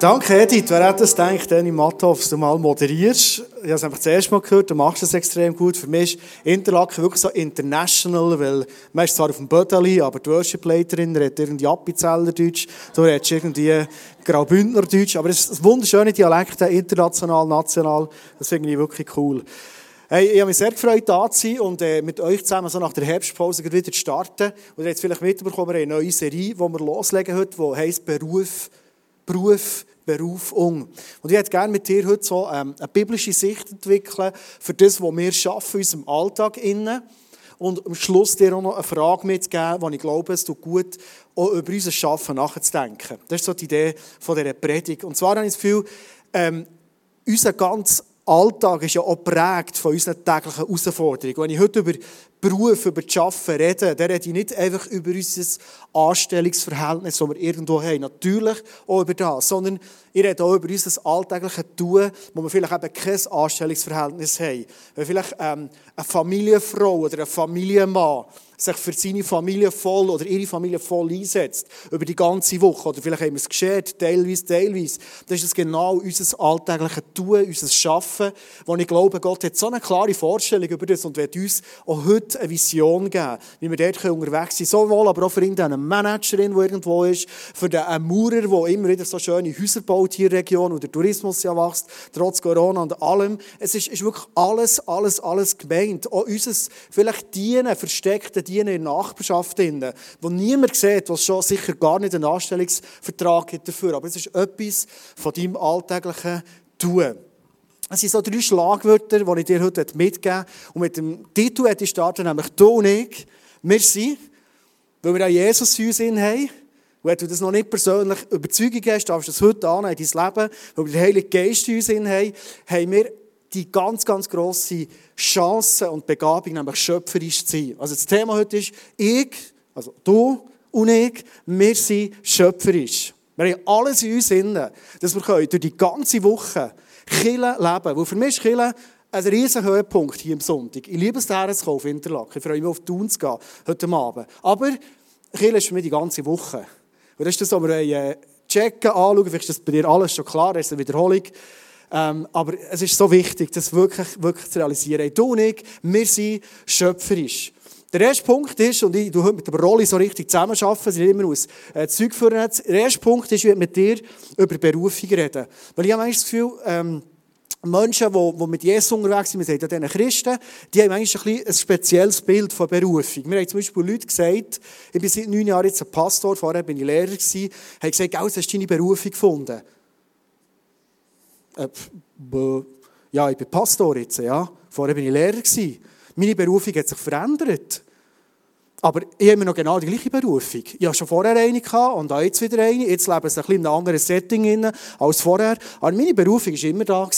Danke, Edith. Wer hätte das gedacht, Danny Matthoff, du mal moderierst? Ich habe es einfach das erste Mal gehört, du machst es extrem gut. Für mich ist Interlaken wirklich so international, weil man ist zwar auf dem Bödeli, aber die Worship-Leiterin redet irgendwie Appenzeller Deutsch, du redest irgendwie Graubündner Deutsch, aber es ist ein wunderschöner Dialekt, international, national. Das finde ich wirklich cool. Hey, ich habe mich sehr gefreut, da zu sein und äh, mit euch zusammen so nach der Herbstpause wieder zu starten. Und habt vielleicht mitbekommen, wir haben eine neue Serie, die wir loslegen heute, die heisst Beruf, Beruf, Berufung. Und ich hätte gerne mit dir heute so ähm, eine biblische Sicht entwickeln für das, was wir schaffen in unserem Alltag innen. Und am Schluss dir auch noch eine Frage mitgeben, die ich glaube, es tut gut, auch über unser Schaffen nachzudenken. Das ist so die Idee von dieser Predigt. Und zwar habe ich das Gefühl, ähm, unser ganz Alltag ist ja auch prägt von unseren täglichen Herausforderungen. Wenn ich heute über Beruf, über das Arbeiten rede, dann rede ich nicht einfach über unser Anstellungsverhältnis, das wir irgendwo haben. Natürlich auch über das, sondern ich rede auch über unser alltägliches Tun, wo wir vielleicht eben kein Anstellungsverhältnis haben. Wenn vielleicht ähm, eine Familienfrau oder ein Familienmann sich für seine Familie voll oder ihre Familie voll einsetzt, über die ganze Woche, oder vielleicht haben wir es geschert, teilweise, teilweise, dann ist es genau unser alltägliches Tun, unser Schaffen, wo ich glaube, Gott hat so eine klare Vorstellung über das und wird uns auch heute eine Vision geben, wie wir dort unterwegs sind, sowohl aber auch für irgendeine Managerin, die irgendwo ist, für den Maurer, der immer wieder so schöne Häuser baut hier in der Region und der Tourismus ja wächst, trotz Corona und allem. Es ist, ist wirklich alles, alles, alles gemeint. Auch unser vielleicht Dienen, versteckte Dienen in der Nachbarschaft, wo niemand sieht, was schon sicher gar nicht einen Anstellungsvertrag hat dafür. Aber es ist etwas von deinem alltäglichen Tun. Es sind so drei Schlagwörter, die ich dir heute mitgeben. Und mit dem Titel hätte ich starten, nämlich «Du und ich, wir sind», weil wir auch Jesus in uns haben. Und wenn du das noch nicht persönlich Überzeugung hast, darfst du das heute annehmen in dein Leben, weil wir den Heiligen Geist in uns haben, haben wir die ganz, ganz grosse Chance und Begabung, nämlich schöpferisch zu sein. Also das Thema heute ist, ich, also du und ich, wir sind schöpferisch. Wir haben alles in uns dass wir durch die ganze Woche Kille leben. Weil für mich ist Kille ein riesen Höhepunkt hier am Sonntag. Ich liebe es, daher zu auf Interlaken. Ich freue mich auf Tun zu gehen, heute Abend. Aber Kille ist für mich die ganze Woche. Und das ist das, was wir äh, checken, anschauen. Vielleicht ist das bei dir alles schon klar, das ist eine Wiederholung. Ähm, aber es ist so wichtig, das wirklich, wirklich zu realisieren. Du und ich, wir sind schöpferisch. Der erste Punkt ist, und ich heute mit der Rolli so richtig zusammenarbeiten, sie immer aus äh, Zeug führen. Der erste Punkt ist, ich werde mit dir über Berufung reden. Weil ich habe manchmal das Gefühl, ähm, Menschen, die, die mit Jesus unterwegs sind, wir sagen diesen Christen, die haben eigentlich ein, ein spezielles Bild von Berufung. Wir haben zum Beispiel Leute gesagt, ich bin seit neun Jahren jetzt ein Pastor, vorher bin ich Lehrer gewesen, haben gesagt, hast du deine Berufung gefunden? Äh, ja, ich bin Pastor jetzt, ja. Vorher bin ich Lehrer gewesen. Meine Berufung hat sich verändert. Aber ich habe noch genau die gleiche Berufung. Ich hatte schon vorher eine und auch jetzt wieder eine. Jetzt lebe ich ein in einem anderen Setting als vorher. Aber meine Berufung war immer da.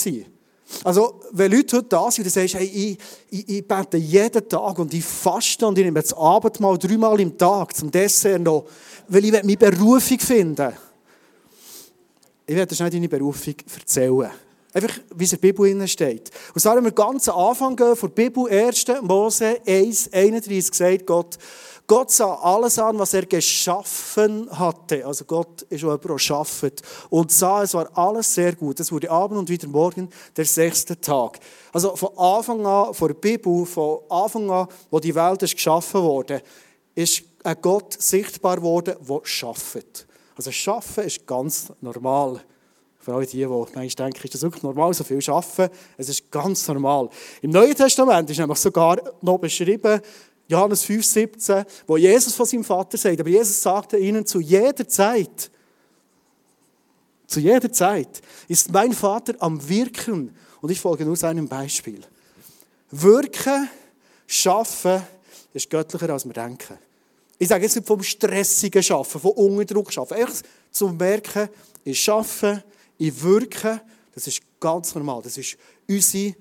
Also, wenn Leute heute da sind und sagen, hey, ich, ich, ich bete jeden Tag und ich faste und ich nehme das Abendmahl dreimal im Tag zum Dessert noch, weil ich meine Berufung finden Ich werde nicht deine Berufung erzählen. Einfach, wie es in der Bibel steht. Und so haben wir ganz am Anfang gehen, von der Bibel, 1. Mose 1, 31, gesagt, Gott, Gott sah alles an, was er geschaffen hatte. Also Gott ist auch jemand, der. Und sah, es war alles sehr gut. Es wurde Abend und wieder Morgen der sechste Tag. Also von Anfang an, von der Bibel, von Anfang an, wo die Welt ist geschaffen wurde, ist ein Gott sichtbar geworden, der schafft. Also Schaffen ist ganz normal. Vor allem die, die manchmal denken, ist das wirklich normal, so viel arbeiten? Es ist ganz normal. Im Neuen Testament ist nämlich sogar noch beschrieben, Johannes 5,17, wo Jesus von seinem Vater sagt, aber Jesus sagte ihnen zu jeder Zeit, zu jeder Zeit ist mein Vater am Wirken und ich folge nur seinem Beispiel. Wirken, schaffen ist göttlicher, als wir denken. Ich sage jetzt nicht vom stressigen Schaffen, vom Unterdruck schaffen. Einfach zum Merken, ich schaffe, ich wirke, das ist ganz normal. Das ist unsere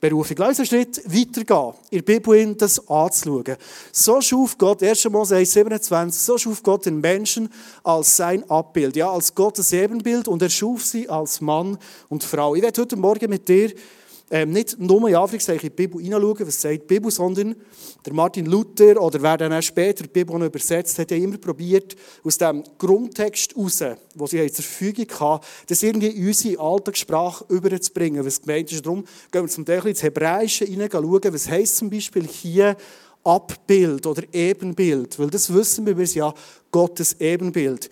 Berufung. Lass uns einen Schritt weitergehen, in der Bibel das anzuschauen. So schuf Gott, 1. Mose 27, so schuf Gott den Menschen als sein Abbild, ja, als Gottes Ebenbild und er schuf sie als Mann und Frau. Ich werde heute Morgen mit dir ähm, nicht nur in die Bibel hineinschauen, was sagt die Bibel, sondern der Martin Luther oder wer dann auch später die Bibel übersetzt hat, hat immer probiert, aus dem Grundtext heraus, den sie zur Verfügung hatten, das irgendwie in unsere Alltagssprache überzubringen, was gemeint ist. Darum gehen wir zum Teil ins Hebräische hineinschauen, was heisst zum Beispiel hier Abbild oder Ebenbild, weil das wissen wir, wir ja Gottes Ebenbild.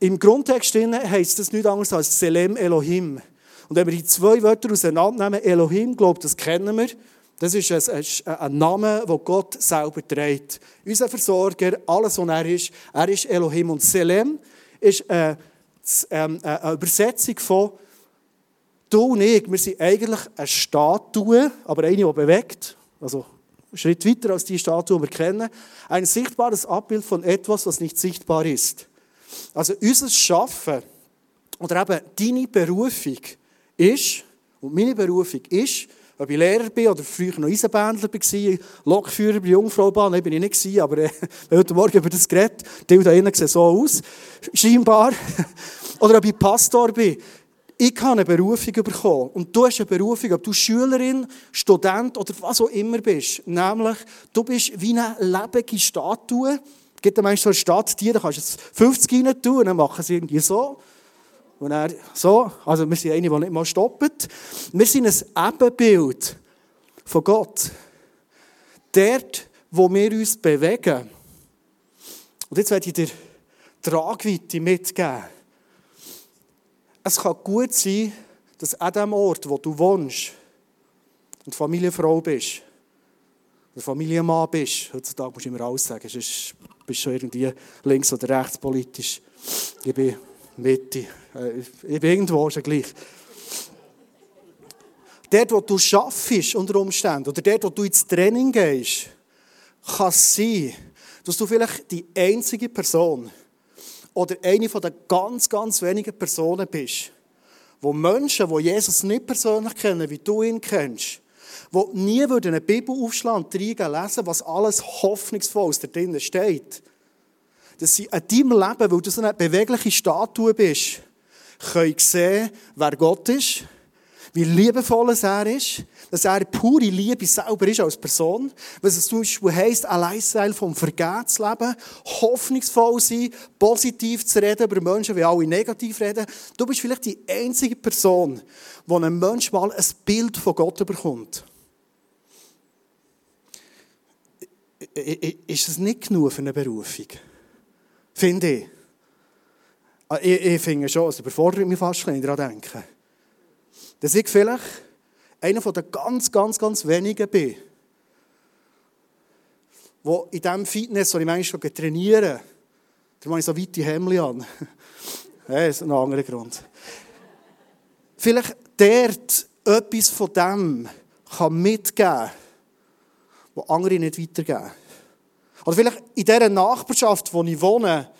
Im Grundtext heisst das nichts anderes als Selem Elohim. Und wenn wir die zwei Wörter auseinandernehmen, Elohim, glaube das kennen wir, das ist ein, ein, Name, den Gott selber trägt. Unser Versorger, alles, was er ist, er ist Elohim. Und Selem ist eine, ähm, eine Übersetzung von Du und ich, wir sind eigentlich eine Statue, aber eine, die bewegt. Also einen Schritt weiter als die Statue, die wir kennen. Ein sichtbares Abbild von etwas, was nicht sichtbar ist. Also unser Schaffen oder eben deine Berufung ist, und meine Berufung ist, ob ich Lehrer bin oder früher noch Eisenbändler war, Lokführer bei Jungfraubahn, nein, bin ich nicht aber äh, heute Morgen über das Gerät, die da innen sehen so aus, scheinbar. oder ob ich Pastor bin. Ich habe eine Berufung bekommen. Und du hast eine Berufung, ob du Schülerin, Student oder was auch immer bist. Nämlich, du bist wie eine lebende Statue. Es gibt manchmal so eine Stadttier, da kannst du jetzt 50 rein tun dann machen sie irgendwie so. Und er so, also wir sind eine, die nicht mal stoppt. Wir sind ein Ebenbild von Gott. Dort, wo wir uns bewegen. Und jetzt werde ich dir Tragweite mitgeben. Es kann gut sein, dass an dem Ort, wo du wohnst und Familienfrau bist, oder Familienmann bist, heutzutage musst du immer alles sagen, sonst bist du schon irgendwie links- oder rechtspolitisch. Ich bin Mitte. Äh, irgendwo schon gleich. Dort, wo du schaffst unter Umständen, oder dort, wo du ins Training gehst, kann es sein, dass du vielleicht die einzige Person oder eine von den ganz, ganz wenigen Personen bist, wo Menschen, die Jesus nicht persönlich kennen, wie du ihn kennst, die nie eine Bibel aufschlagen und lesen, was alles hoffnungsvoll da drinnen steht, dass sie an deinem Leben, weil du so eine bewegliche Statue bist, können sehen, wer Gott ist, wie liebevoll er ist, dass er pure Liebe selber ist als Person, was es zum Beispiel heisst, allein sein vom Vergehen zu leben, hoffnungsvoll sein, positiv zu reden über Menschen, wie alle negativ reden. Du bist vielleicht die einzige Person, wo ein Mensch mal ein Bild von Gott bekommt. Ist das nicht genug für eine Berufung? Finde ich. Ah, ich, ich finde schon, es überfordert mich fast, wenn ich daran denke. Dass ich vielleicht einer der ganz, ganz, ganz wenigen bin, wo in diesem Fitness, wo ich manchmal trainiere, da mache ich so weite Hemden an. das ist ein anderer Grund. Vielleicht dort etwas von dem kann mitgeben was andere nicht weitergeben. Oder vielleicht in dieser Nachbarschaft, wo ich wohne,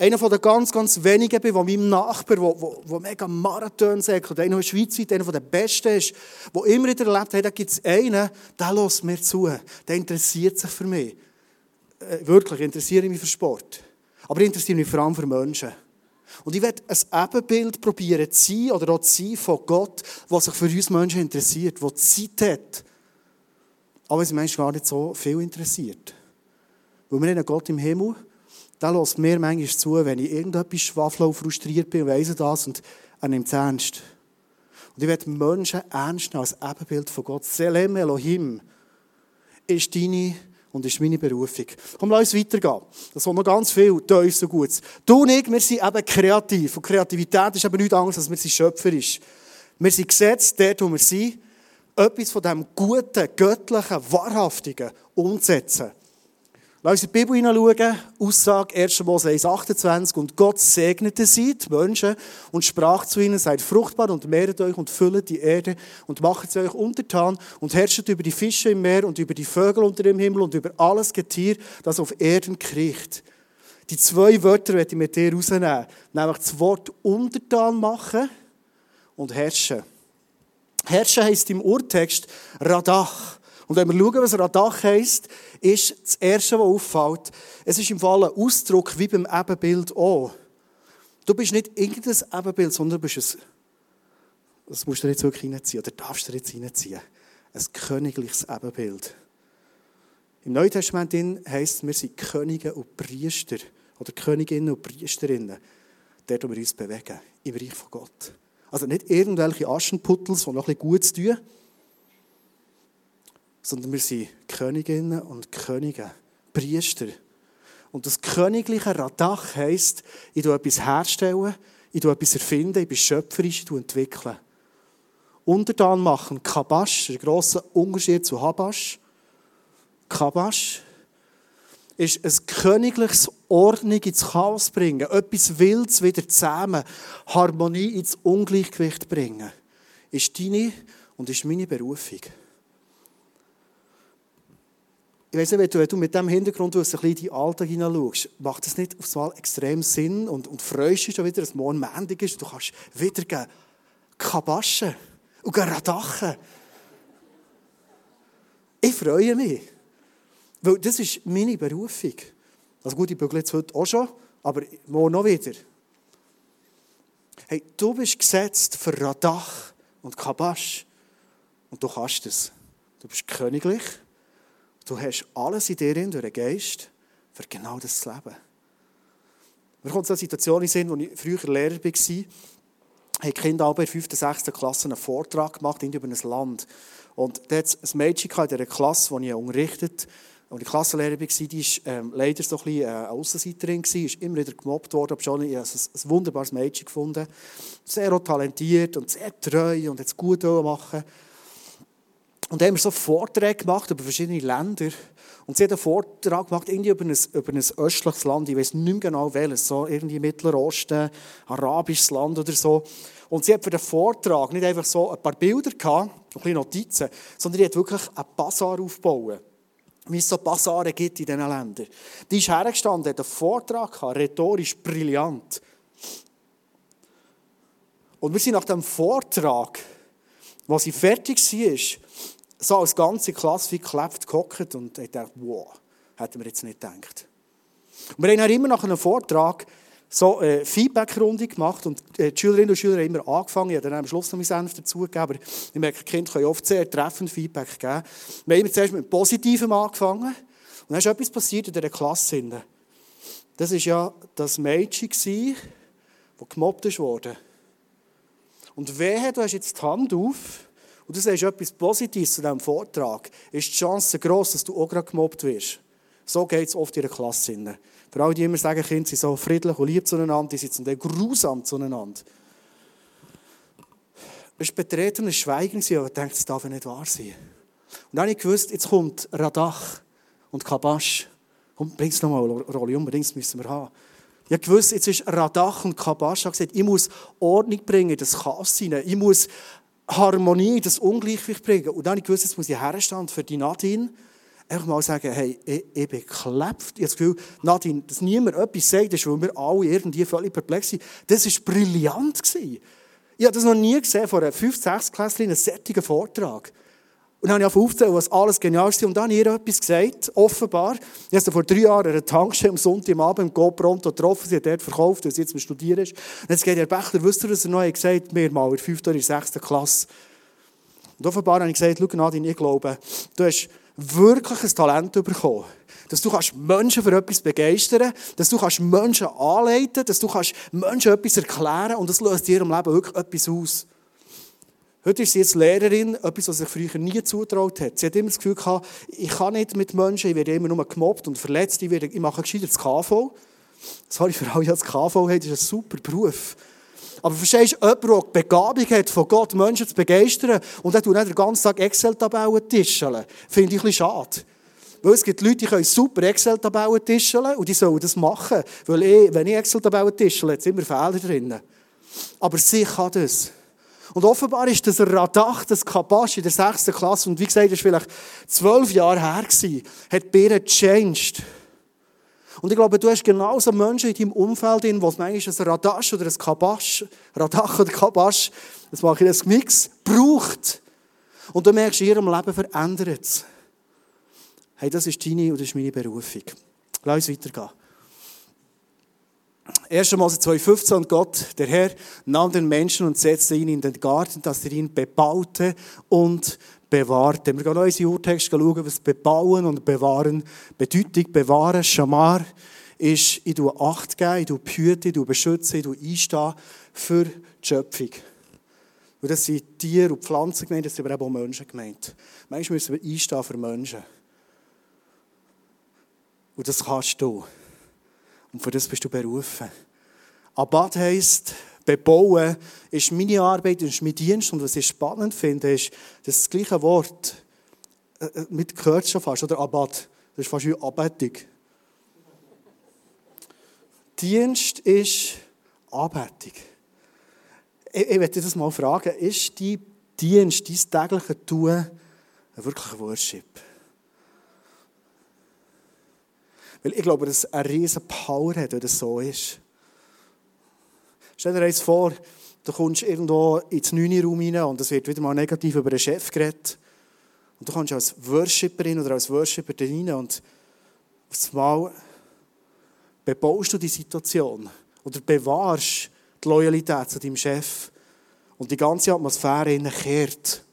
einer von den ganz, ganz wenigen bin, wo meinem Nachbar, der mega Marathon sagt, oder einer in der Schweiz, einer den Besten ist, der immer wieder erlebt hat, da gibt es einen, der lässt mir zu, der interessiert sich für mich. Äh, wirklich, ich interessiere mich für Sport. Aber ich interessiere mich vor allem für Menschen. Und ich werde ein Ebenbild probieren zu sein, oder auch zu sein von Gott, der sich für uns Menschen interessiert, der Zeit hat. Aber es Menschen gar nicht so viel interessiert. Weil wir haben einen Gott im Himmel, der lässt mir manchmal zu, wenn ich irgendetwas schwafel und frustriert bin, weiss das und er nimmt es ernst. Und ich werde Menschen ernst nehmen als Ebenbild von Gott. Selem Elohim ist deine und ist meine Berufung. Komm, lass uns weitergehen. Das ist noch ganz viel tief so gut. Du und ich, wir sind eben kreativ. Und Kreativität ist eben nichts anderes, als wir sind schöpferisch. Wir sind gesetzt, dort, wo wir sind, etwas von dem Guten, Göttlichen, Wahrhaftigen umzusetzen. Lass uns in die Bibel hineinschauen. Aussage 1. Mose 1, 28. Und Gott segnete sie, die Menschen, und sprach zu ihnen, seid fruchtbar und mehret euch und füllet die Erde und macht sie euch untertan und herrscht über die Fische im Meer und über die Vögel unter dem Himmel und über alles Getier, das auf Erden kriecht. Die zwei Wörter werde ich mit dir rausnehmen. Nämlich das Wort untertan machen und herrschen. Herrschen heisst im Urtext Radach. Und wenn wir schauen, was Radach heisst, ist das Erste, was auffällt, es ist im Fall ein Ausdruck wie beim Ebenbild auch. Du bist nicht irgendein Ebenbild, sondern du bist das musst du jetzt wirklich reinziehen, oder darfst du jetzt reinziehen, ein königliches Ebenbild. Im Neuen Testament heißt es, wir sind Könige und Priester, oder Königinnen und Priesterinnen, dort, wo wir uns bewegen, im Reich von Gott. Also nicht irgendwelche Aschenputtels, die noch ein bisschen gut tun, sondern wir sind Königinnen und Könige, Priester. Und das königliche Radach heisst, ich tue etwas herstellen, ich tue etwas erfinden, ich bin schöpferisch, ich entwickle. Untertan machen, Kabasch, der grosse Unterschied zu Habasch. Kabasch ist ein königliches Ordnung ins Chaos bringen, etwas Wildes wieder zusammen, Harmonie ins Ungleichgewicht bringen, ist deine und ist meine Berufung. Ich weiss nicht, wenn du, mit diesem Hintergrund ein bisschen in den Alltag hineinschaust, macht das nicht aufs Mal extrem Sinn und, und freust dich schon wieder, dass morgen Montag ist, du kannst wieder kabaschen und radachen. Ich freue mich, weil das ist meine Berufung. Also gut, ich bügle jetzt heute auch schon, aber morgen noch wieder. Hey, du bist gesetzt für Radach und Kabasch und du kannst es. Du bist königlich. Du hast alles in dir durch den Geist, für genau das zu leben. Mir kommt so eine Situation in Sinn, als ich früher Lehrer war, haben die Kinder in der 5. und 6. Klasse einen Vortrag gemacht über ein Land. Und da hat ein Mädchen in dieser Klasse, die ich unterrichtet habe, und die Klassenlehrerin war, die war ähm, leider so ein bisschen äh, Aussenseiterin, ist immer wieder gemobbt worden, aber schon ich habe ein, ein wunderbares Mädchen gefunden. Sehr talentiert und sehr treu und hat es gut machen. Und dann haben wir so Vorträge gemacht über verschiedene Länder. Und sie hat einen Vortrag gemacht irgendwie über ein, über ein östliches Land. Ich weiß nicht mehr genau welches. So irgendwie Mittlerer Osten, arabisches Land oder so. Und sie hat für den Vortrag nicht einfach so ein paar Bilder gehabt, ein bisschen Notizen, sondern sie hat wirklich einen Bazar aufgebaut. Wie es so Bazare gibt in diesen Ländern. Die ist hergestanden, hat einen Vortrag gehabt, rhetorisch brillant. Und wir sind nach dem Vortrag, als sie fertig war, so als ganze Klasse wie geklebt gehockt und ich dachte, wow, hätten wir jetzt nicht gedacht. Und wir haben dann immer nach einem Vortrag so eine Feedback-Runde gemacht und die Schülerinnen und Schüler haben immer angefangen, ich habe dann am Schluss noch meinen Senf dazugegeben, aber ich merke, Kinder können oft sehr treffend Feedback geben. Wir haben immer zuerst mit Positivem angefangen und dann ist etwas passiert in dieser Klasse. Das war ja das Mädchen, das gemobbt wurde. Und wehe, du hast jetzt die Hand auf und du sagst etwas Positives zu diesem Vortrag, ist die Chance gross, dass du auch gerade gemobbt wirst. So geht es oft in der Klasse. Für alle, die immer sagen, Kinder sind so friedlich und lieb zueinander, die sind zum Teil grusam zueinander. Es war betretenes Schweigen, aber ich dachte, das darf nicht wahr sein. Und dann habe ich gewusst, jetzt kommt Radach und Kabasch. Komm, bring es nochmal, Rolli, unbedingt müssen wir haben. Ich habe gewusst, jetzt ist Radach und Kabasch. Ich habe gesagt, ich muss Ordnung bringen, das Chaos hinein. Ich muss Harmonie, das Ungleichgewicht bringen. Und dann habe ich gewusst, jetzt muss ich herstehen für die Nadine einfach mal sagen, hey, ich, ich bin geklebt. Ich habe das Gefühl, Nadine, dass niemand etwas sagt, ist, weil wir alle irgendwie völlig perplex sind. Das war brillant. Ich habe das noch nie gesehen, vor einer 5-, 6 Klässlerin, einen sättigen Vortrag. Und dann habe ich aufgezählt, was alles genial ist. Und dann habe ich ihr etwas gesagt, offenbar. Ich habe sie vor drei Jahren eine Tankstelle am Sonntagabend im GoPronto getroffen. Sie hat dort verkauft, weil sie jetzt am Studieren ist. Und jetzt geht Herr Bächler, wisst ihr, was er noch gesagt hat? Mir mal in der 5. oder 6. Klasse. Und offenbar habe ich gesagt, schau Nadine, ich glaube, du hast wirklich ein Talent bekommen. Dass du kannst Menschen für etwas begeistern dass du kannst Menschen anleiten dass du kannst Menschen etwas erklären und das löst in ihrem Leben wirklich etwas aus. Heute ist sie jetzt Lehrerin, etwas, was sich früher nie zutraut hat. Sie hat immer das Gefühl gehabt, ich kann nicht mit Menschen, ich werde immer nur gemobbt und verletzt, ich, werde, ich mache gescheiter das KV. Sorry für alle, die das KV haben, ist ein super Beruf. Aber verstehst du, jemand, der die Begabung hat, von Gott Menschen zu begeistern und dann tut nicht den ganzen Tag Excel-Tabellen tischeln, finde ich ein bisschen schade. Weil es gibt Leute, die können super Excel-Tabellen tischeln und die sollen das machen. Weil ich, wenn ich Excel-Tabellen tischle, es immer Fehler drin. Aber sie kann das. Und offenbar ist das Radach, das Kabasch in der 6. Klasse, und wie gesagt, das war vielleicht zwölf Jahre her, hat Bären changed. Und ich glaube, du hast genauso Menschen in deinem Umfeld, die manchmal ein Radasch oder ein Kabasch, Radach oder Kabasch, das mache ich als Mix, braucht. Und du merkst, in ihrem Leben verändert es. Hey, das ist deine und das ist meine Berufung. Lass uns weitergehen. 1. Mose 2,15 und Gott, der Herr, nahm den Menschen und setzte ihn in den Garten, dass er ihn bebaute und bewahrte. Wir gehen noch unseren Urtext schauen, was bebauen und bewahren bedeutet. Bewahren, Schamar, ist, ich tue Acht geben, ich tue behüten, ich tue beschützen, ich tue einstehen für die Schöpfung. Und das sind Tiere und Pflanzen gemeint, das sind aber auch Menschen gemeint. Manchmal müssen wir einstehen für Menschen. Und das kannst du. Und für das bist du berufen. Abad heisst, bebauen ist meine Arbeit, ist mein Dienst. Und was ich spannend finde, ist, dass das gleiche Wort, äh, äh mit gehört schon fast, oder Abad, das ist fast wie Anbetung. Dienst ist Anbetung. Ich, ich möchte das mal fragen, ist dein Dienst, dein tägliches Tun wirklich Worship? Weil ich glaube, dass es eine riesige Power hat, wenn das so ist. Stell dir eins vor, du kommst irgendwo ins 9. Raum rein und es wird wieder mal negativ über den Chef geredet. Und du kommst als Worshipperin oder als Worshipper rein und aufs Mal bebaust du die Situation oder bewahrst die Loyalität zu deinem Chef und die ganze Atmosphäre kehrt.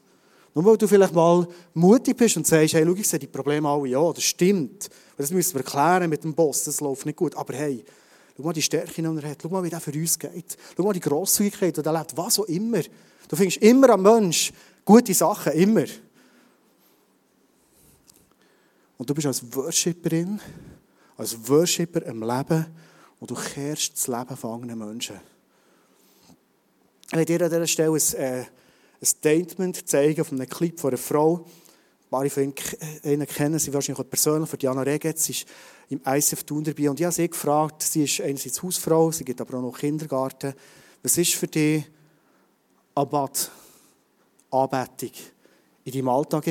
Nur weil du vielleicht mal mutig bist und sagst, hey, schau, ich sehe die Probleme alle, ja, das stimmt. Das müssen wir klären mit dem Boss, das läuft nicht gut. Aber hey, schau mal die Stärke, die er hat. Schau mal, wie der für uns geht. Schau mal die Grosszügigkeit, die er lebt. Was auch immer. Du findest immer am Mensch gute Sachen, immer. Und du bist als Worshipperin, als Worshipper im Leben und du kehrst das Leben von anderen Menschen. Ich werde dir an dieser Stelle ein, äh, ein Statement zeigen von einem Clip von einer Frau. Ein paar von Ihnen kennen sie wahrscheinlich auch persönlich, für Diana Regetz. Sie ist im ICF Thun dabei. Und ich habe sie gefragt, sie ist einerseits Hausfrau, sie gibt aber auch noch Kindergarten. Was ist für dich Abad, Anbetung in deinem Alltag?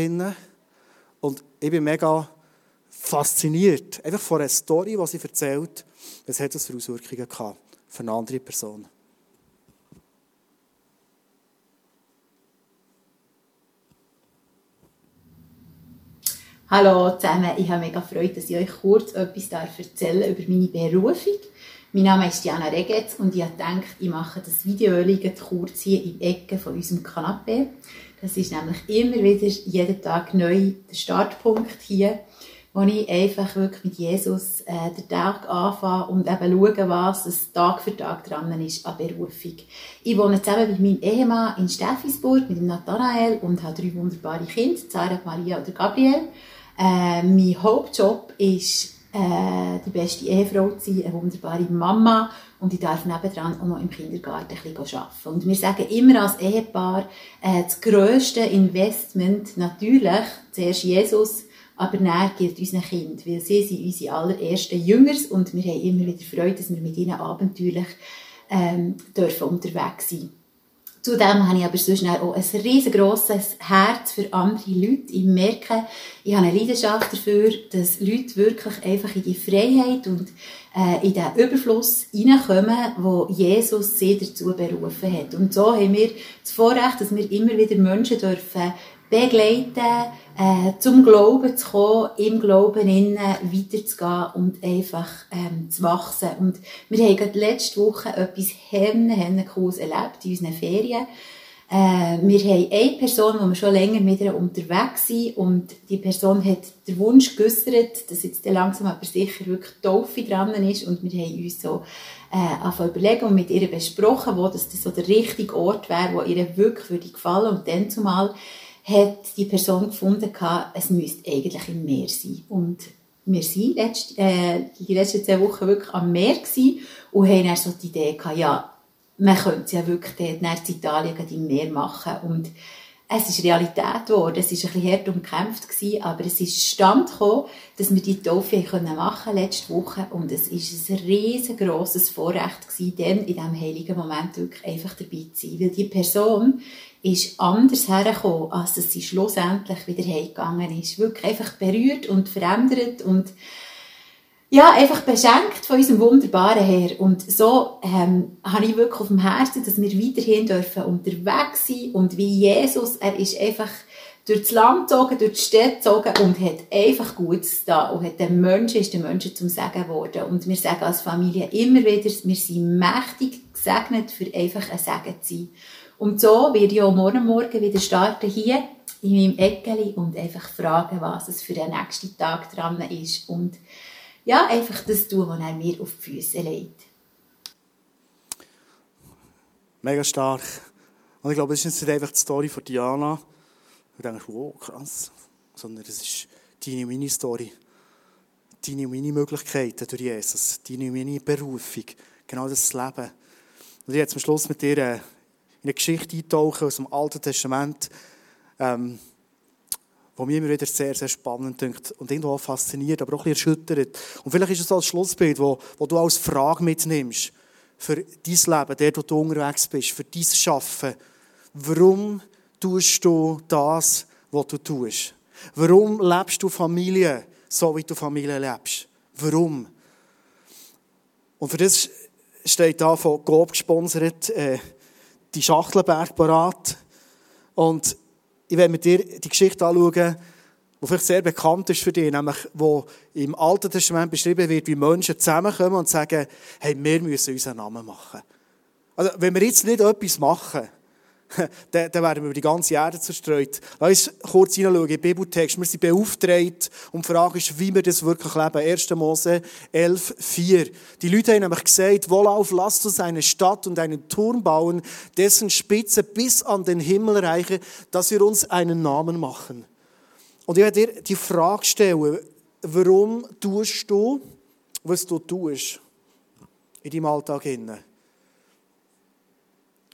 Und ich bin mega fasziniert, einfach von einer Story, die sie erzählt, was hat das für Auswirkungen gehabt für eine andere Person. Hallo zusammen, ich habe mega Freude, dass ich euch kurz etwas erzählen über meine Berufung. Mein Name ist Diana Regetz und ich gedacht, ich mache das Video kurz hier in der Ecke von unserem Kanapee. Das ist nämlich immer wieder jeden Tag neu der Startpunkt hier wo ich einfach wirklich mit Jesus äh, den Tag anfange und eben schaue, was es Tag für Tag dran ist an Berufung. Ich wohne zusammen mit meinem Ehemann in Steffisburg, mit dem Nathanael und habe drei wunderbare Kinder, Sarah, Maria und Gabriel. Äh, mein Hauptjob ist, äh, die beste Ehefrau zu sein, eine wunderbare Mama. Und ich darf nebendran auch noch im Kindergarten ein bisschen arbeiten. Und wir sagen immer als Ehepaar, äh, das grösste Investment natürlich, zuerst Jesus, aber näher gilt unseren Kind, weil sie sind unsere allerersten Jüngers und wir haben immer wieder Freude, dass wir mit ihnen abenteuerlich ähm, dürfen unterwegs sein Zudem habe ich aber sonst auch ein riesengroßes Herz für andere Leute. Ich merke, ich habe eine Leidenschaft dafür, dass Leute wirklich einfach in die Freiheit und äh, in den Überfluss hineinkommen, wo Jesus sie dazu berufen hat. Und so haben wir das Vorrecht, dass wir immer wieder Menschen dürfen begleiten, äh, zum Glauben zu kommen, im Glauben innen weiterzugehen und einfach ähm, zu wachsen. Und wir haben gerade letzte Woche etwas herne, herne cooles erlebt in unseren Ferien. Äh, wir haben eine Person, die wir schon länger mit ihr unterwegs sind und die Person hat den Wunsch geäussert, dass jetzt langsam aber sicher wirklich Taufe dran ist und wir haben uns so äh, überlegen und mit ihr besprochen, wo das so der richtige Ort wäre, wo ihr wirklich würde gefallen und dann zumal hat die Person gefunden, es müsste eigentlich im Meer sein. Und wir waren letzt, äh, die letzten zwei Wochen wirklich am Meer gewesen und haben dann so die Idee gehabt, ja, man könnte es ja wirklich dort in Italien im Meer machen. Und es ist Realität geworden. Es war ein bisschen hart umkämpft, gewesen, aber es ist Stand gekommen, dass wir die Taufe machen letzte Woche. Und es ist ein riesengroßes Vorrecht gewesen, dann in diesem heiligen Moment wirklich einfach dabei zu sein. Weil die Person ist anders hergekommen, als dass sie schlussendlich wieder heimgegangen ist. Wirklich einfach berührt und verändert und ja, einfach beschenkt von unserem wunderbaren Herr. Und so ähm, habe ich wirklich auf dem Herzen, dass wir weiterhin dürfen unterwegs sein und wie Jesus, er ist einfach durch das Land gezogen, durch die Städte gezogen und hat einfach Gutes da und hat den Menschen, ist den Menschen zum Segen geworden. Und wir sagen als Familie immer wieder, wir sind mächtig gesegnet, für einfach ein Segen zu sein. Und so werde ich auch morgen Morgen wieder starten hier in meinem Eckeli und einfach fragen, was es für den nächsten Tag dran ist. Und ja, einfach das tun, was er mir auf die Füße legt. Mega stark. Und ich glaube, das ist nicht einfach die Story von Diana. Du denkst, wow, krass. Sondern es ist deine und meine Story. Deine und meine Möglichkeiten durch Jesus. Deine und meine Berufung. Genau das Leben. Und ich jetzt zum Schluss mit dir äh, in eine Geschichte eintauchen aus dem Alten Testament, ähm, wo mich immer wieder sehr, sehr spannend dünkt und irgendwo auch fasziniert, aber auch ein bisschen erschüttert. Und vielleicht ist es ein Schlussbild, wo, wo du als Frage mitnimmst für dein Leben, der, wo du unterwegs bist, für dein Schaffen. Warum tust du das, was du tust? Warum lebst du Familie so, wie du Familie lebst? Warum? Und für das steht da von Gob gesponsert äh, die Schachtelberg parat. Und ich werde mit dir die Geschichte anschauen, die vielleicht sehr bekannt ist für dich, nämlich wo im Alten Testament beschrieben wird, wie Menschen zusammenkommen und sagen, hey, wir müssen unseren Namen machen. Also, wenn wir jetzt nicht etwas machen, dann, werden wir über die ganze Erde zerstreut. Lass uns kurz hineinschauen in den Bibeltext. Wir sind beauftragt und die Frage ist, wie wir das wirklich leben. 1. Mose 11, 4. Die Leute haben nämlich gesagt, wohlauf, lasst uns eine Stadt und einen Turm bauen, dessen Spitze bis an den Himmel reiche, dass wir uns einen Namen machen. Und ich werde dir die Frage stellen, warum tust du, was du tust in deinem Alltag? Hinein?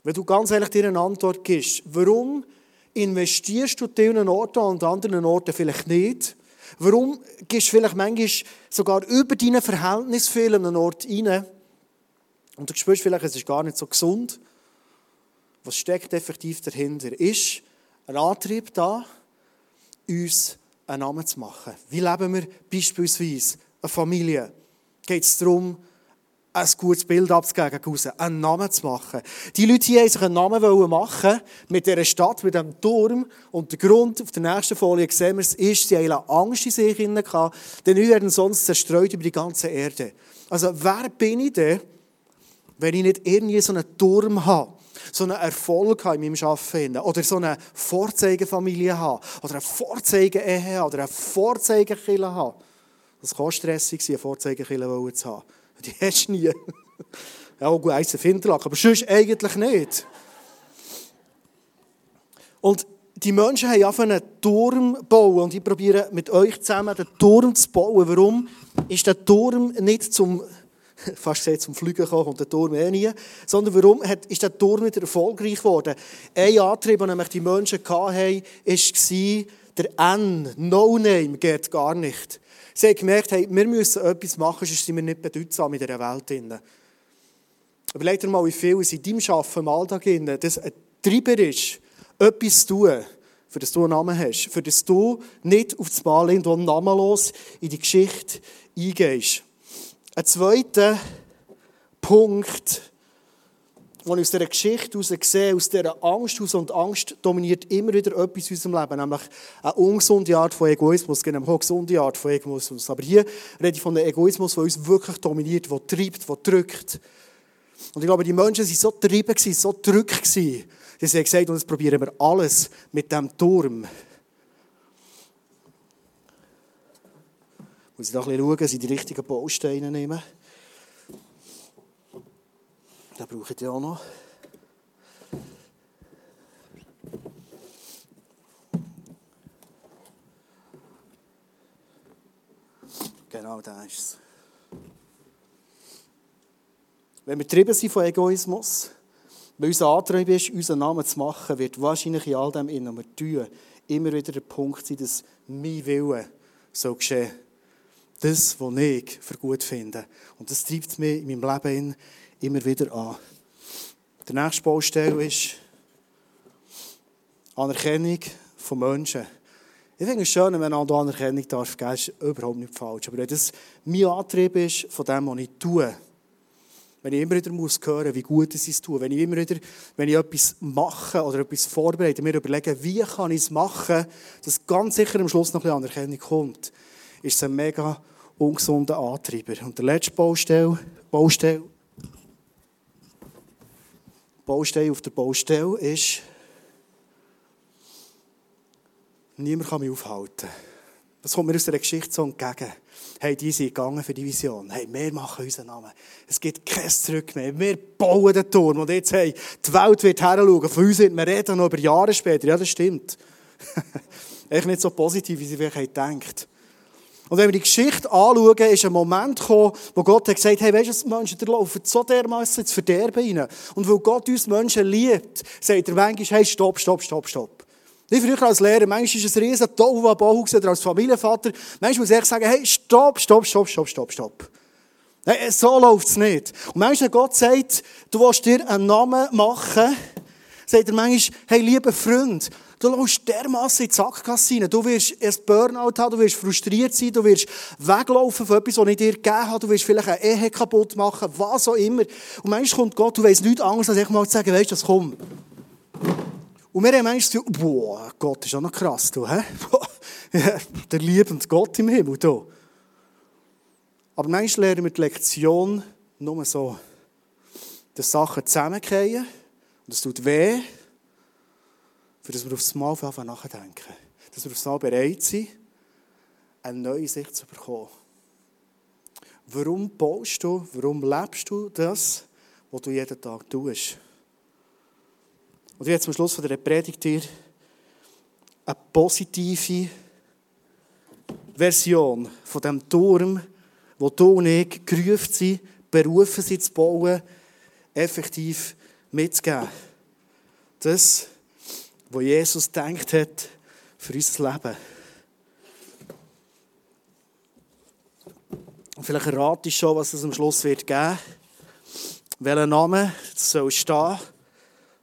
Wenn du ganz ehrlich dir eine Antwort gibst, warum investierst du an einen Orten und an anderen Orten vielleicht nicht? Warum gehst du vielleicht manchmal sogar über deine Verhältnis viel an einen Ort rein? Und du spürst vielleicht, es ist gar nicht so gesund. Was steckt effektiv dahinter? Ist ein Antrieb da, uns einen Namen zu machen? Wie leben wir beispielsweise eine Familie? Geht es darum, ein gutes Bild abzugeben einen Namen zu machen. Die Leute hier wollten sich einen Namen machen mit dieser Stadt, mit diesem Turm. Und der Grund, auf der nächsten Folie sehen wir es, ist, sie hatten Angst in sich hinein, denn wir werden sonst zerstreut über die ganze Erde. Also, wer bin ich denn, wenn ich nicht irgendwie so einen Turm habe? so einen Erfolg habe in meinem Arbeiten oder so eine Vorzeigefamilie habe oder eine Vorzeige-Ehe oder eine Vorzeigekille habe. Das kann stressig sein, eine Vorzeigekille zu haben. Die hast du nie. Ja, gut, eins auf Hinterlagen, aber sonst eigentlich nicht. Und die Menschen haben einfach einen Turm bauen und ich probiere mit euch zusammen den Turm zu bauen. Warum ist der Turm nicht zum, fast gesagt, zum Fliegen gekommen und der Turm eh nie, sondern warum ist der Turm nicht erfolgreich geworden? Ein Antrieb, den die Menschen hatten, war, der N, No Name, geht gar nicht. Sie haben gemerkt, hey, wir müssen etwas machen, sonst sind wir nicht bedeutsam in dieser Welt. Überleg dir mal, wie viel es in deinem Arbeiten im Alltag das ein Treiber ist, etwas zu tun, für das du einen Namen hast, für das du nicht auf das Mal irgendwo namenlos in die Geschichte eingehst. Ein zweiter Punkt, was ich aus dieser Geschichte heraus sehe, aus dieser Angst heraus, und Angst dominiert immer wieder etwas in unserem Leben, nämlich eine ungesunde Art von Egoismus, genau, eine gesunde Art von Egoismus. Aber hier rede ich von einem Egoismus, der uns wirklich dominiert, der treibt, der drückt. Und ich glaube, die Menschen waren so getrieben, so drückt, dass sie gesagt und jetzt probieren wir alles mit diesem Turm. Muss ich da ein bisschen schauen, dass ich die richtigen Bausteine nehme. Den brauche ich auch noch. Genau, da ist es. Wenn wir getrieben sind von Egoismus, wenn unser Antrieb ist, unseren Namen zu machen, wird wahrscheinlich in all dem, was wir tun, immer wieder der Punkt sein, dass mein Wille so geschehen. Das, was ich für gut finde. Und das treibt mich in meinem Leben immer wieder an. Der nächste Baustelle ist Anerkennung von Menschen. Ich finde es schön, wenn man Anerkennung darf geben, ist überhaupt nicht falsch. Aber wenn das mein Antrieb ist, von dem, was ich tue, Wenn ich immer wieder muss hören, wie gut es ist, wenn ich immer wieder, wenn ich etwas mache oder etwas vorbereite, mir überlege, wie kann ich es machen, dass ganz sicher am Schluss noch ein bisschen Anerkennung kommt, ist es ein mega ungesunder Antreiber. Und der letzte Baustelle, Baustelle, Baustelle auf der Baustelle ist, niemand kann mich aufhalten. Das kommt mir aus der Geschichte so entgegen. Hey, die sind gegangen für die Vision. Hey, wir machen unseren Namen. Es gibt kein Zurück mehr. Wir bauen den Turm. Und jetzt, hey, die Welt wird heranschauen. Von uns wird man reden, noch über Jahre später. Ja, das stimmt. Echt nicht so positiv, wie sie vielleicht denkt. Und wenn wir die Geschichte anschauen, ist ein Moment gekommen, wo Gott hat gesagt, hey, weißt du, Menschen, laufen so dermassen ins Verderben rein. Und weil Gott uns Menschen liebt, sagt er manchmal, hey, stopp, stopp, stopp, stopp. Wie früher als Lehrer, manchmal ist es ein riesen Tohuwabohu oder als Familienvater. Manchmal muss ich sagen, hey, stopp, stopp, stopp, stopp, stopp, stopp. So läuft es nicht. Und manchmal, wenn Gott sagt, du willst dir einen Namen machen, sagt er manchmal, hey, lieber Freund, du läufst dermassen in die Sackgasse rein. Du wirst ein Burnout haben, du wirst frustriert sein, du wirst weglaufen von etwas, was ich dir gegeben habe, du wirst vielleicht eine Ehe kaputt machen, was auch immer. Und manchmal kommt Gott, du weißt nichts anderes, als ich mal zu sagen, weißt du, das kommt. Und wir haben manchmal das boah, Gott ist auch noch krass, du, hä? Der liebende Gott im Himmel, du. Aber manchmal lernen wir die Lektion nur so, dass Sachen zusammenfallen und es tut weh, für das wir aufs Mal anfangen nachdenken. Dass wir aufs Mal bereit sind, eine neue Sicht zu bekommen. Warum baust du, warum lebst du das, was du jeden Tag tust? Und jetzt am Schluss von der Predigt hier eine positive Version von dem Turm, wo du und ich gerufen sind, berufen sind zu bauen, effektiv mitzugeben. Das, was Jesus denkt hat für unser Leben. Und vielleicht errate ich schon, was es am Schluss wird geben. Welcher Name soll stehen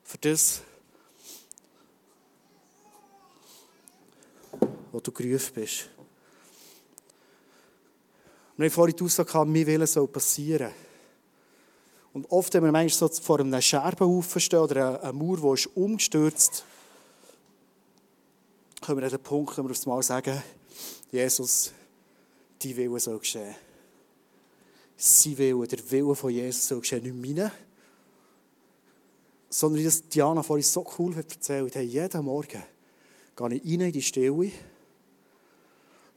für das, wo du gerufen bist. Wir haben vorhin die Aussage gehabt, mein Wille soll passieren. Und oft, wenn wir manchmal so vor einem Scherbenhaufen stehen oder einer Mauer, die ist umgestürzt, können wir an den Punkt, wo wir aufs Mal sagen, Jesus, dein Wille soll geschehen. Sein Wille, der Wille von Jesus soll geschehen, nicht meine, sondern wie das Diana vorhin so cool hat erzählt, hey, jeden Morgen gehe ich rein in die Stille,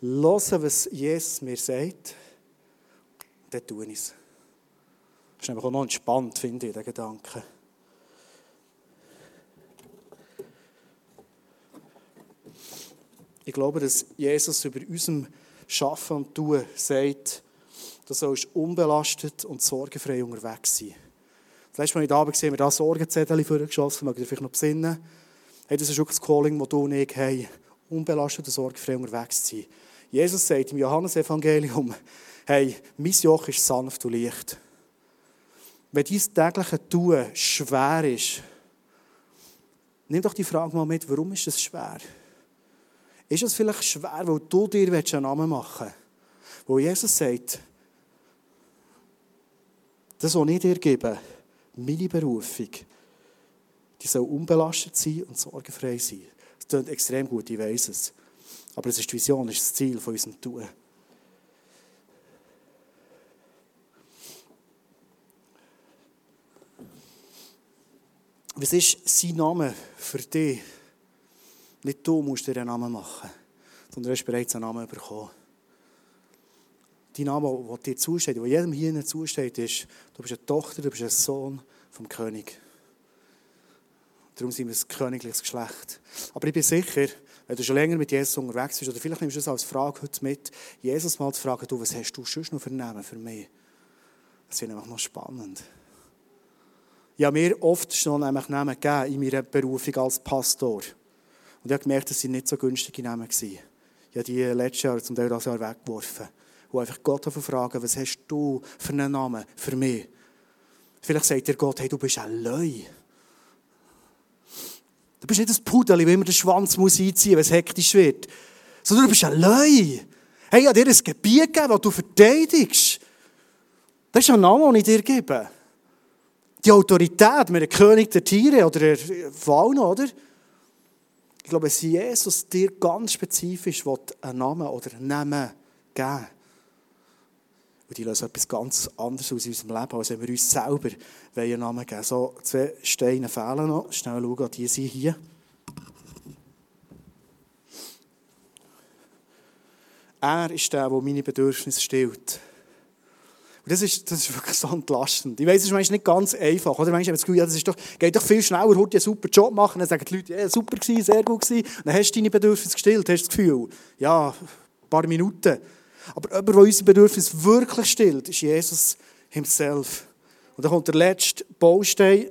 höre, was Jesus mir sagt, und dann tue ich es. Das ist nämlich auch noch entspannt, finde ich, der Gedanke. Ich glaube, dass Jesus über unserem Schaffen und Tun sagt, du sollst unbelastet und sorgenfrei unterwegs sein. Das letzte Mal in der Abend gesehen, wir da Sorgenzettel vorgeschossen, mögt ihr vielleicht noch besinnen. Hey, das ist auch das Calling, das du und ich haben, unbelastet und sorgenfrei unterwegs sein. Jesus sagt im Johannesevangelium, hey, mein Joch ist sanft und leicht. Wenn dein tägliches Tun schwer ist, nimm doch die Frage mal mit, warum ist es schwer? Ist es vielleicht schwer, weil du dir einen Namen machen willst? Wo Jesus sagt, das, was ich dir gebe, meine Berufung, die soll unbelastet sein und sorgenfrei sein. Das klingt extrem gut, ich weiß es. Aber es ist die Vision, es ist das Ziel von unserem Tun. Was ist sein Name für dich? Nicht du musst dir einen Namen machen, sondern du hast bereits einen Namen bekommen. Dein Name, der dir zusteht, der jedem hier zusteht, ist, du bist eine Tochter, du bist ein Sohn vom König. Darum sind wir ein königliches Geschlecht. Aber ich bin sicher, wenn du schon länger mit Jesus unterwegs bist, oder vielleicht nimmst du es als Frage heute mit, Jesus mal zu fragen, du, was hast du sonst noch für Namen für mich? Das finde ich einfach noch spannend. Ich habe mir oft schon nämlich Namen gegeben in meiner Berufung als Pastor. Und ich habe gemerkt, dass sie nicht so günstige Namen waren. Ich habe die letztes Jahr, zum Teil das Jahr weggeworfen. Und einfach Gott fragen, was hast du für einen Namen für mich? Vielleicht sagt dir Gott, hey, du bist ein Leu. Du bist nicht ein Pudel, wie immer den Schwanz muss einziehen muss, wenn es hektisch wird. Sondern du bist ein Leu. Hey, ich habe dir ein Gebiet gegeben, das du verteidigst. Das ist ein Name, den ich dir gebe. Die Autorität, mit dem König der Tiere oder der Fauna, oder? Ich glaube, dass Jesus dir ganz spezifisch einen Namen oder einen Namen geben Und die lösen etwas ganz anderes aus unserem Leben, als wenn wir uns selber einen Namen geben So, zwei Steine fehlen noch. Schnell schauen, die sind hier. Er ist der, der meine Bedürfnisse stillt. Und das ist, das ist wirklich so entlastend. Ich weiß, es ist manchmal nicht ganz einfach. Oder manchmal Gefühl, ja, das ist doch, geht doch viel schneller, heute einen super Job machen. Dann sagen die Leute, ja, super gewesen, sehr gut gewesen. Dann hast du deine Bedürfnisse gestillt, hast das Gefühl, ja, ein paar Minuten. Aber jemand, der unsere Bedürfnisse wirklich stillt, ist Jesus himself. Und dann kommt der letzte Baustein.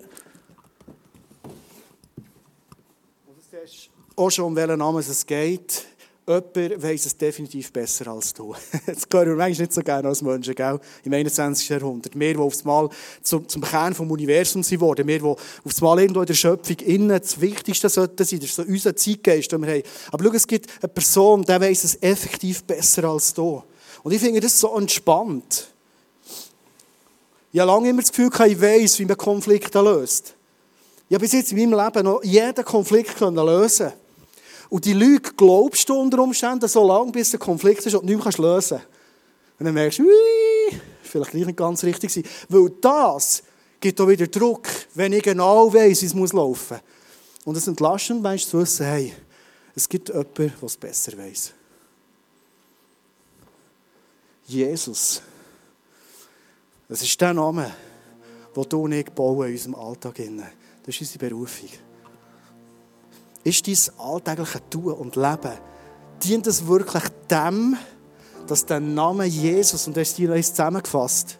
Und das ist auch schon, um welchen Namen es geht. Jemand weiss es definitiv besser als du. Das hören wir manchmal nicht so gerne als Menschen, gell? Im 21. Jahrhundert. Wir, die aufs Mal zum, zum Kern des Universums sind worden. Wir, die aufs Mal irgendwo in der Schöpfung innen das Wichtigste sollten sein. Das ist so unser Zeitgeist, den wir haben. Aber schau, es gibt eine Person, die weiss es effektiv besser als du. Und ich finde das so entspannt. Ich habe lange immer das Gefühl, ich weiss, wie man Konflikte löst. Ich habe bis jetzt in meinem Leben noch jeden Konflikt lösen können. Und die Lüge glaubst du unter Umständen so lange, bis der Konflikt ist und nicht mehr lösen kannst. Und dann merkst du, Ui, vielleicht nicht ganz richtig sein. Weil das gibt auch wieder Druck, wenn ich genau weiss, wie es muss laufen muss. Und es entlastend meinst zu wissen, hey, es gibt jemanden, der es besser weiss. Jesus. Das ist der Name, den du und ich bauen in unserem Alltag. Das ist unsere Berufung ist dein alltägliche Tun und Leben, dient es wirklich dem, dass der Name Jesus, und das ist dir zusammengefasst,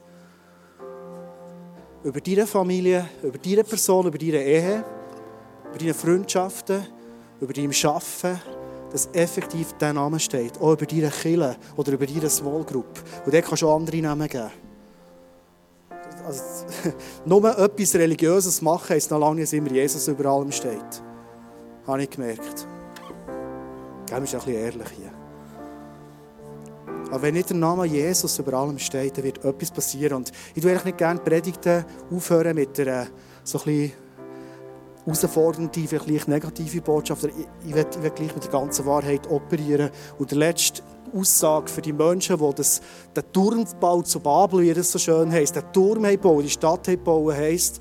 über deine Familie, über deine Person, über deine Ehe, über deine Freundschaften, über dein Arbeiten, dass effektiv der Name steht. Auch über deine Kille oder über deine Small Group. Und dort kannst du auch andere Namen geben. Also, nur etwas Religiöses machen, heisst noch lange nicht, immer Jesus über allem steht habe ich gemerkt. Geben wir ein bisschen ehrlich hier. Aber wenn nicht der Name Jesus über allem steht, dann wird etwas passieren. Und ich würde eigentlich nicht gerne Predigten aufhören mit einer so ein bisschen herausfordernde, vielleicht negative Botschaft. Ich, ich, will, ich will gleich mit der ganzen Wahrheit operieren. Und der letzte Aussage für die Menschen, die das, den Turm bauen zu Babel, wie das so schön heisst, den Turm bauen, die Stadt bauen, heisst,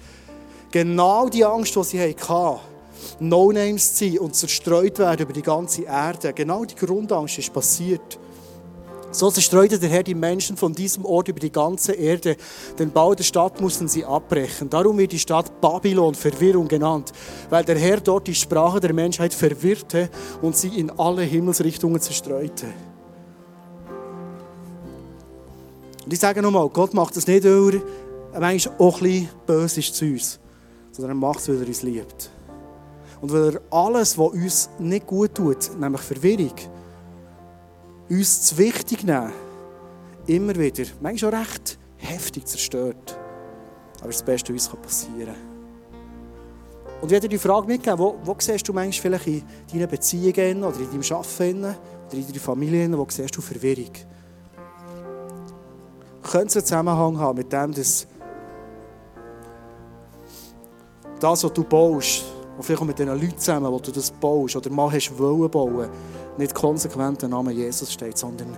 genau die Angst, die sie hatten, No-Names zu sein und zerstreut werden über die ganze Erde. Genau die Grundangst ist passiert. So zerstreute der Herr die Menschen von diesem Ort über die ganze Erde. Den Bau der Stadt mussten sie abbrechen. Darum wird die Stadt Babylon Verwirrung genannt, weil der Herr dort die Sprache der Menschheit verwirrte und sie in alle Himmelsrichtungen zerstreute. Und ich sage nochmal, Gott macht das nicht, weil er auch ein bisschen böse ist zu uns, sondern er macht es, weil er uns liebt. Und weil er alles, was uns nicht gut tut, nämlich Verwirrung, uns zu wichtig nehmen, immer wieder, manchmal auch recht heftig zerstört. Aber das Beste, was uns passieren kann. Und ich werde dir die Frage mitgeben, wo, wo siehst du manchmal vielleicht in deinen Beziehungen oder in deinem Arbeiten oder in deiner Familie, wo siehst du Verwirrung? Könnte es einen Zusammenhang haben mit dem, dass das, was du baust, und vielleicht auch mit den Leuten zusammen, wo du das baust oder mal hast wollen bauen, nicht konsequent der Name Jesus steht, sondern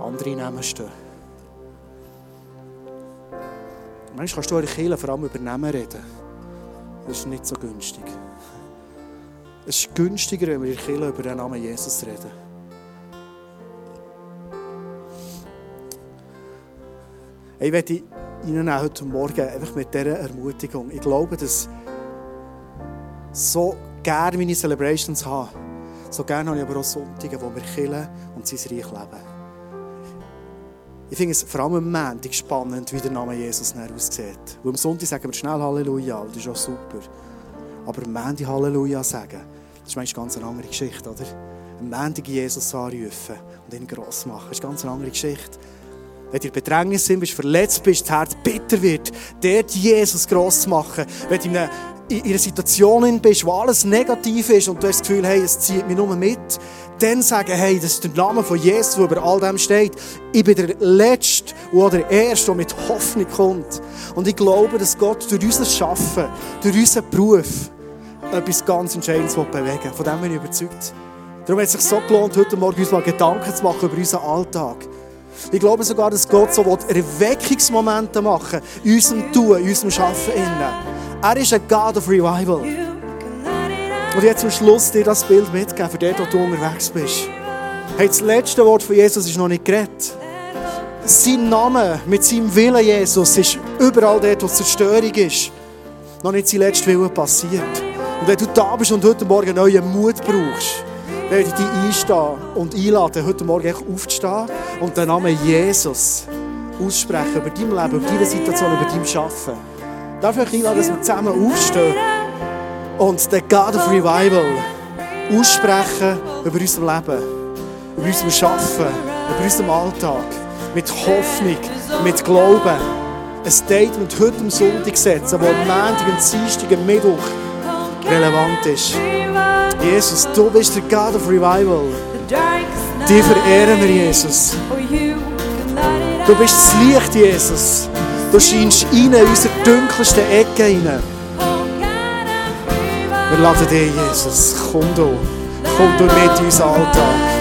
andere Namen stehen. Manchmal kannst du eure Kirche vor allem über Namen reden. Das ist nicht so günstig. Es ist günstiger, wenn wir in Kirche über den Namen Jesus reden. Ich werde Ihnen heute Morgen einfach mit dieser Ermutigung. Ich glaube, dass so gerne meine Celebrations habe. So gerne habe ich aber auch Sonntage, wo wir killen und sein Reich leben. Ich finde es vor allem am Montag spannend, wie der Name Jesus aussieht. Weil am Sonntag sagen wir schnell Halleluja, das ist auch super. Aber am Montag Halleluja sagen, das ist manchmal ganz eine andere Geschichte, oder? Am Montag Jesus anrufen und ihn gross machen, das ist eine ganz andere Geschichte. Wenn du in Bedrängnis sind, bist, verletzt bist, das Herz bitter wird, dort Jesus gross machen. Wenn du in einer in einer Situation bist, wo alles negativ ist und du hast das Gefühl, hey, es zieht mich nur mit, dann sagen, hey, das ist der Name von Jesus, der über all dem steht. Ich bin der Letzte oder der Erste, der mit Hoffnung kommt. Und ich glaube, dass Gott durch unser Schaffen, durch unseren Beruf, etwas ganz Entscheidendes bewegen will. Von dem bin ich überzeugt. Darum hat es sich so gelohnt, heute Morgen uns mal Gedanken zu machen über unseren Alltag. Ich glaube sogar, dass Gott so Erweckungsmomente machen will, in unserem Tun, in unserem Schaffen. Er ist ein God of Revival. Und jetzt zum Schluss dir das Bild mitgeben, für den, wo du unterwegs bist. Hey, das letzte Wort von Jesus ist noch nicht geredet. Sein Name mit seinem Willen Jesus ist überall dort, wo Zerstörung ist. Noch nicht sein letzter Wille passiert. Und wenn du da bist und heute Morgen neuen Mut brauchst, werde ich dich einstehen und einladen, heute Morgen aufzustehen und den Namen Jesus aussprechen über dein Leben, über deine Situation, über dein Schaffen. Darf ich euch einladen, dass wir zusammen aufstehen und den God of Revival aussprechen über unser Leben, über unser Schaffen, über unseren Alltag, mit Hoffnung, mit Glauben. Ein Statement heute am Sonntag setzen, wo am Montag, am Dienstag, am Mittwoch relevant ist. Jesus, du bist der God of Revival. Die verehren wir, Jesus. Du bist das Licht, Jesus. Du scheinst in unsere dunkelsten Ecken hinein. Wir laden dich, Jesus. Komm du. Komm du mit in unseren Alltag.